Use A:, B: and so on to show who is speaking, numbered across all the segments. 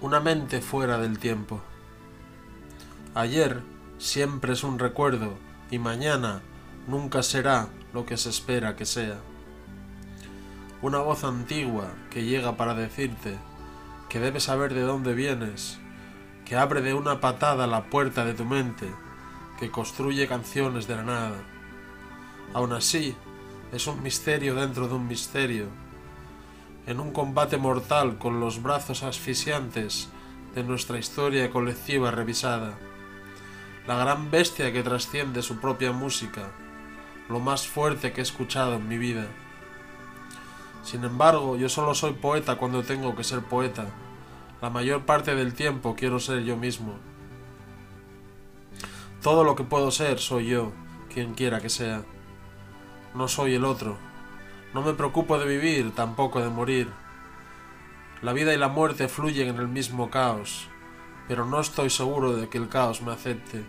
A: Una mente fuera del tiempo. Ayer siempre es un recuerdo y mañana nunca será lo que se espera que sea. Una voz antigua que llega para decirte que debes saber de dónde vienes, que abre de una patada la puerta de tu mente, que construye canciones de la nada. Aún así, es un misterio dentro de un misterio, en un combate mortal con los brazos asfixiantes de nuestra historia colectiva revisada. La gran bestia que trasciende su propia música, lo más fuerte que he escuchado en mi vida. Sin embargo, yo solo soy poeta cuando tengo que ser poeta. La mayor parte del tiempo quiero ser yo mismo. Todo lo que puedo ser soy yo, quien quiera que sea. No soy el otro. No me preocupo de vivir, tampoco de morir. La vida y la muerte fluyen en el mismo caos, pero no estoy seguro de que el caos me acepte.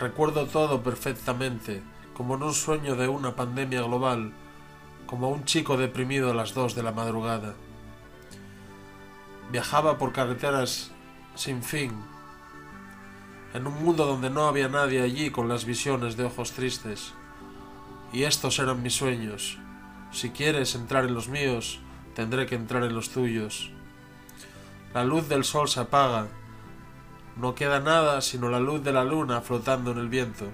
A: Recuerdo todo perfectamente, como en un sueño de una pandemia global, como un chico deprimido a las dos de la madrugada. Viajaba por carreteras sin fin, en un mundo donde no había nadie allí con las visiones de ojos tristes. Y estos eran mis sueños. Si quieres entrar en los míos, tendré que entrar en los tuyos. La luz del sol se apaga. No queda nada sino la luz de la luna flotando en el viento.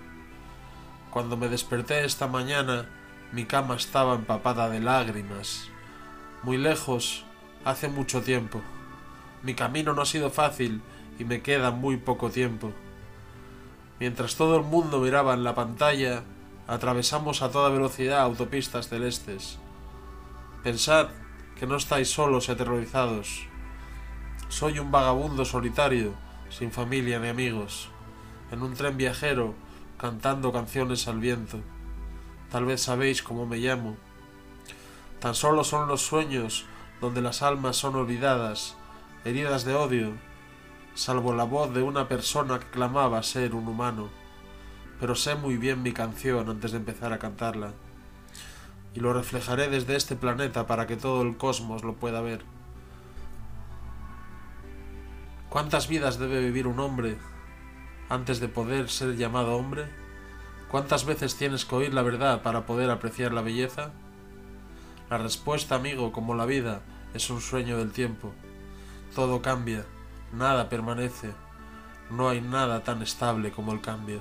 A: Cuando me desperté esta mañana, mi cama estaba empapada de lágrimas. Muy lejos, hace mucho tiempo. Mi camino no ha sido fácil y me queda muy poco tiempo. Mientras todo el mundo miraba en la pantalla, atravesamos a toda velocidad autopistas celestes. Pensad que no estáis solos y aterrorizados. Soy un vagabundo solitario, sin familia ni amigos, en un tren viajero, cantando canciones al viento. Tal vez sabéis cómo me llamo. Tan solo son los sueños donde las almas son olvidadas, heridas de odio, salvo la voz de una persona que clamaba ser un humano. Pero sé muy bien mi canción antes de empezar a cantarla, y lo reflejaré desde este planeta para que todo el cosmos lo pueda ver. ¿Cuántas vidas debe vivir un hombre antes de poder ser llamado hombre? ¿Cuántas veces tienes que oír la verdad para poder apreciar la belleza? La respuesta, amigo, como la vida, es un sueño del tiempo. Todo cambia, nada permanece, no hay nada tan estable como el cambio.